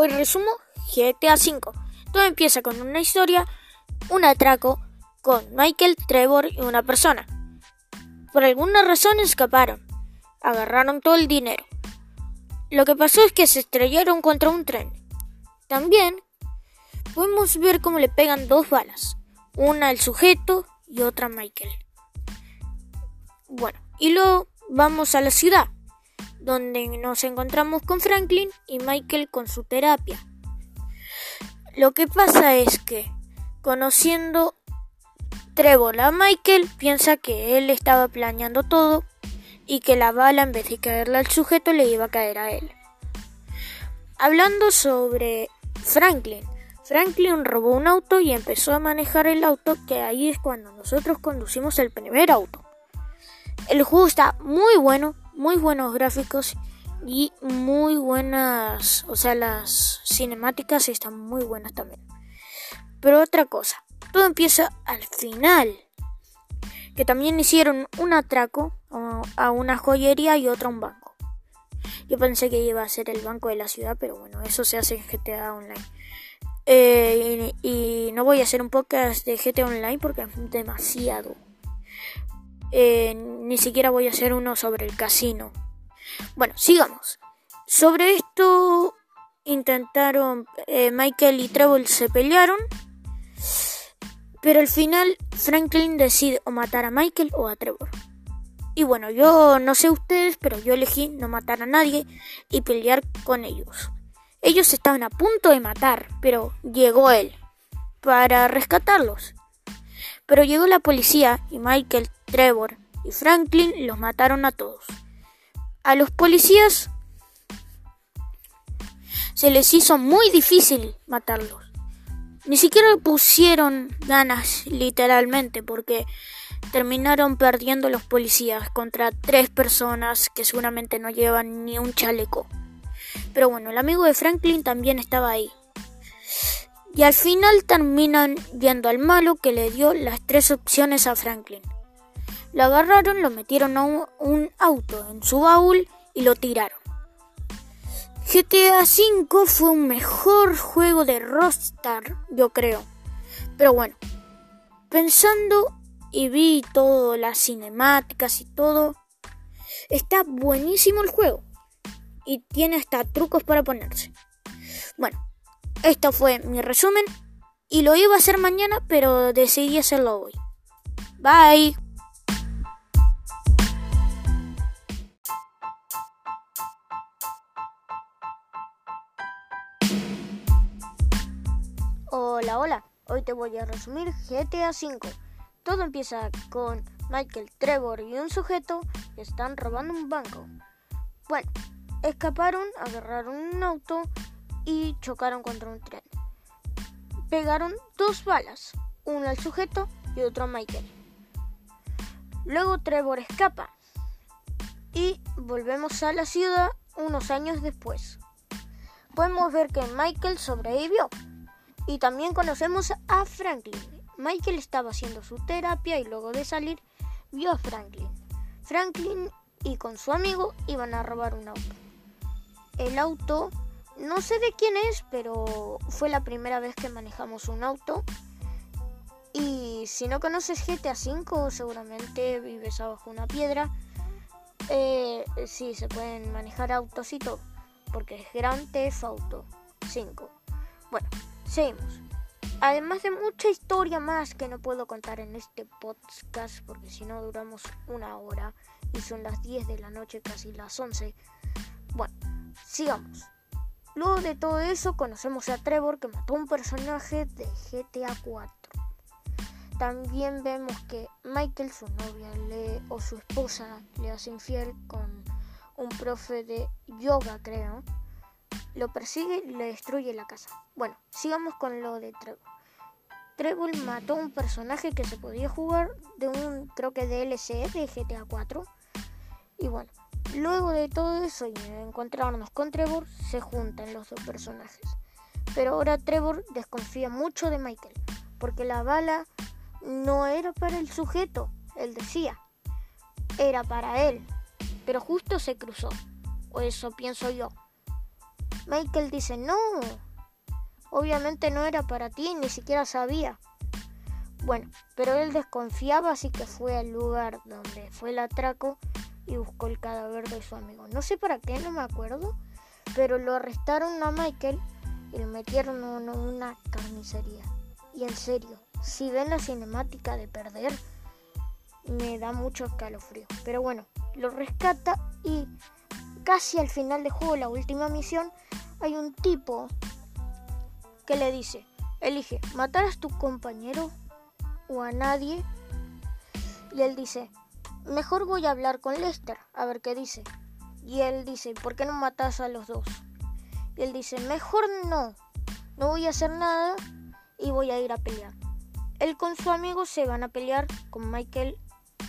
Hoy resumo GTA V. Todo empieza con una historia, un atraco, con Michael, Trevor y una persona. Por alguna razón escaparon. Agarraron todo el dinero. Lo que pasó es que se estrellaron contra un tren. También podemos ver cómo le pegan dos balas. Una al sujeto y otra a Michael. Bueno, y luego vamos a la ciudad donde nos encontramos con Franklin y Michael con su terapia. Lo que pasa es que, conociendo Trevor a Michael, piensa que él estaba planeando todo y que la bala en vez de caerle al sujeto le iba a caer a él. Hablando sobre Franklin, Franklin robó un auto y empezó a manejar el auto, que ahí es cuando nosotros conducimos el primer auto. El juego está muy bueno, muy buenos gráficos y muy buenas, o sea, las cinemáticas están muy buenas también. Pero otra cosa, todo empieza al final, que también hicieron un atraco a una joyería y otro a un banco. Yo pensé que iba a ser el banco de la ciudad, pero bueno, eso se hace en GTA Online. Eh, y, no voy a hacer un podcast de GTA Online porque es demasiado. Eh, ni siquiera voy a hacer uno sobre el casino. Bueno, sigamos. Sobre esto intentaron, eh, Michael y Trevor se pelearon, pero al final Franklin decide o matar a Michael o a Trevor. Y bueno, yo no sé ustedes, pero yo elegí no matar a nadie y pelear con ellos. Ellos estaban a punto de matar, pero llegó él para rescatarlos. Pero llegó la policía y Michael, Trevor y Franklin los mataron a todos. A los policías se les hizo muy difícil matarlos. Ni siquiera pusieron ganas, literalmente, porque terminaron perdiendo los policías contra tres personas que seguramente no llevan ni un chaleco. Pero bueno, el amigo de Franklin también estaba ahí. Y al final terminan viendo al malo que le dio las tres opciones a Franklin. Lo agarraron, lo metieron a un, auto en su baúl y lo tiraron. GTA V fue un mejor juego de Rockstar, yo creo. Pero bueno, pensando y vi todas las cinemáticas y todo, está buenísimo el juego. Y tiene hasta trucos para ponerse. Bueno, esto fue mi resumen. Y lo iba a hacer mañana, pero decidí hacerlo hoy. Bye. Hola, hola. Hoy te voy a resumir GTA V. Todo empieza con Michael, Trevor y un sujeto que están robando un banco. Bueno, escaparon, agarraron un auto y chocaron contra un tren. Pegaron dos balas, una al sujeto y otro a Michael. Luego Trevor escapa y volvemos a la ciudad unos años después. Podemos ver que Michael sobrevivió y también conocemos a Franklin. Michael estaba haciendo su terapia y luego de salir vio a Franklin. Franklin y con su amigo iban a robar un auto. El auto, no sé de quién es, pero fue la primera vez que manejamos un auto. Y si no conoces GTA V, seguramente vives abajo una piedra. Eh, sí, se pueden manejar autos y todo, porque es Grand Theft Auto 5. Bueno, Seguimos. Además de mucha historia más que no puedo contar en este podcast porque si no duramos una hora y son las 10 de la noche, casi las 11. Bueno, sigamos. Luego de todo eso conocemos a Trevor que mató un personaje de GTA 4. También vemos que Michael, su novia le, o su esposa, le hace infiel con un profe de yoga, creo lo persigue y le destruye la casa. Bueno, sigamos con lo de Trevor. Trevor mató a un personaje que se podía jugar de un, creo que DLC de GTA 4. Y bueno, luego de todo eso y encontrarnos con Trevor, se juntan los dos personajes. Pero ahora Trevor desconfía mucho de Michael, porque la bala no era para el sujeto, él decía, era para él. Pero justo se cruzó, o eso pienso yo. Michael dice, no, obviamente no era para ti, ni siquiera sabía. Bueno, pero él desconfiaba, así que fue al lugar donde fue el atraco y buscó el cadáver de su amigo. No sé para qué, no me acuerdo, pero lo arrestaron a Michael y lo metieron en una carnicería. Y en serio, si ven la cinemática de perder, me da mucho escalofrío. Pero bueno, lo rescata y casi al final del juego, la última misión, hay un tipo que le dice, elige, matar a tu compañero o a nadie. Y él dice, mejor voy a hablar con Lester, a ver qué dice. Y él dice, ¿por qué no matas a los dos? Y él dice, mejor no, no voy a hacer nada y voy a ir a pelear. Él con su amigo se van a pelear con Michael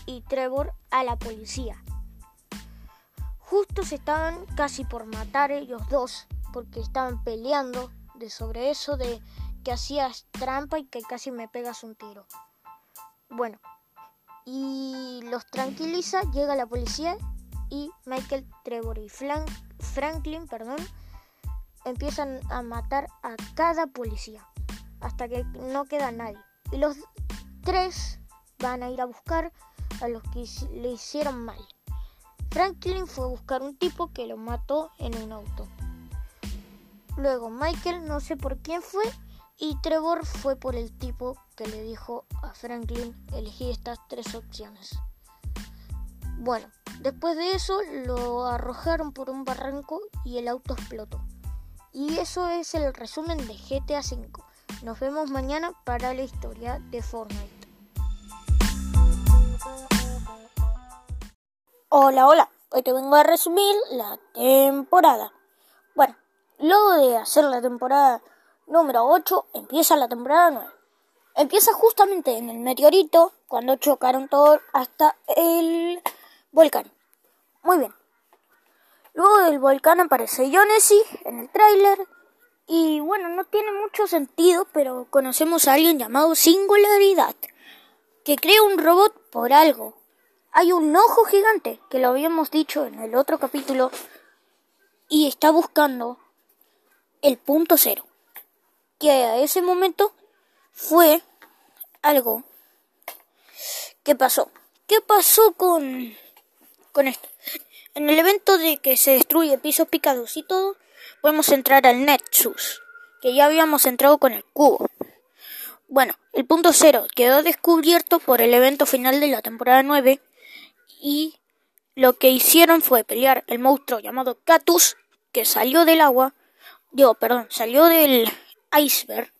y Trevor a la policía. Justo se estaban casi por matar ellos dos porque estaban peleando de sobre eso de que hacías trampa y que casi me pegas un tiro. Bueno, y los tranquiliza, llega la policía y Michael, Trevor y Franklin, perdón, empiezan a matar a cada policía hasta que no queda nadie. Y los tres van a ir a buscar a los que le hicieron mal. Franklin fue a buscar un tipo que lo mató en un auto. Luego Michael no sé por quién fue y Trevor fue por el tipo que le dijo a Franklin elegí estas tres opciones. Bueno, después de eso lo arrojaron por un barranco y el auto explotó. Y eso es el resumen de GTA V. Nos vemos mañana para la historia de Fortnite. Hola, hola. Hoy te vengo a resumir la temporada. Bueno, luego de hacer la temporada número 8, empieza la temporada 9. Empieza justamente en el meteorito, cuando chocaron todos hasta el volcán. Muy bien. Luego del volcán aparece Jonesy en el tráiler. Y bueno, no tiene mucho sentido, pero conocemos a alguien llamado Singularidad, que crea un robot por algo. Hay un ojo gigante, que lo habíamos dicho en el otro capítulo, y está buscando el punto cero, que a ese momento fue algo que pasó. ¿Qué pasó con, con esto? En el evento de que se destruye pisos picados y todo, podemos entrar al Nexus, que ya habíamos entrado con el cubo. Bueno, el punto cero quedó descubierto por el evento final de la temporada 9 y lo que hicieron fue pelear el monstruo llamado Catus, que salió del agua, digo, perdón, salió del iceberg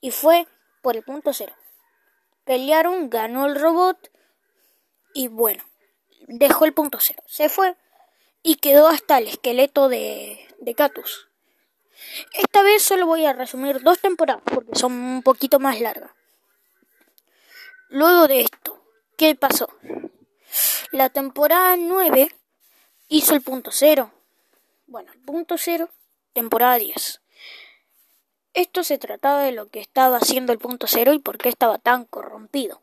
y fue por el punto cero. Pelearon, ganó el robot y bueno, dejó el punto cero. Se fue y quedó hasta el esqueleto de, de Catus. Esta vez solo voy a resumir dos temporadas porque son un poquito más largas. Luego de esto, ¿qué pasó? La temporada 9 hizo el punto cero. Bueno, el punto cero, temporada 10. Esto se trataba de lo que estaba haciendo el punto cero y por qué estaba tan corrompido.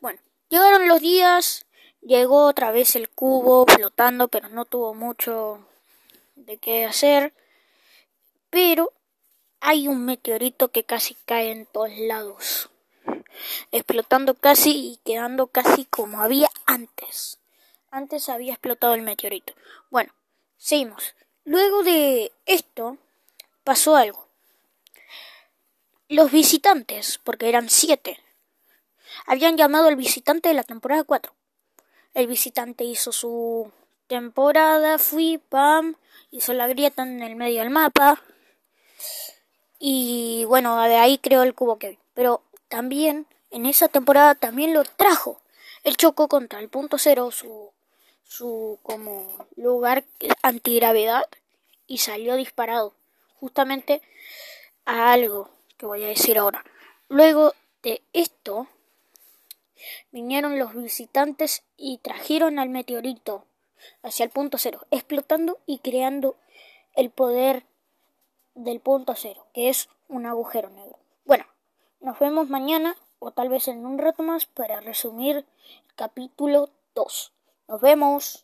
Bueno, Llegaron los días, llegó otra vez el cubo flotando, pero no tuvo mucho de qué hacer. Pero hay un meteorito que casi cae en todos lados, explotando casi y quedando casi como había antes. Antes había explotado el meteorito. Bueno, seguimos. Luego de esto pasó algo. Los visitantes, porque eran siete, habían llamado al visitante de la temporada 4. El visitante hizo su temporada, fui, pam, hizo la grieta en el medio del mapa. Y bueno, de ahí creó el cubo que Pero también, en esa temporada también lo trajo. Él chocó contra el punto cero, su, su como lugar antigravedad, y salió disparado. Justamente a algo que voy a decir ahora. Luego de esto, Vinieron los visitantes y trajeron al meteorito hacia el punto cero, explotando y creando el poder del punto cero, que es un agujero negro. Bueno, nos vemos mañana o tal vez en un rato más para resumir el capítulo 2. Nos vemos.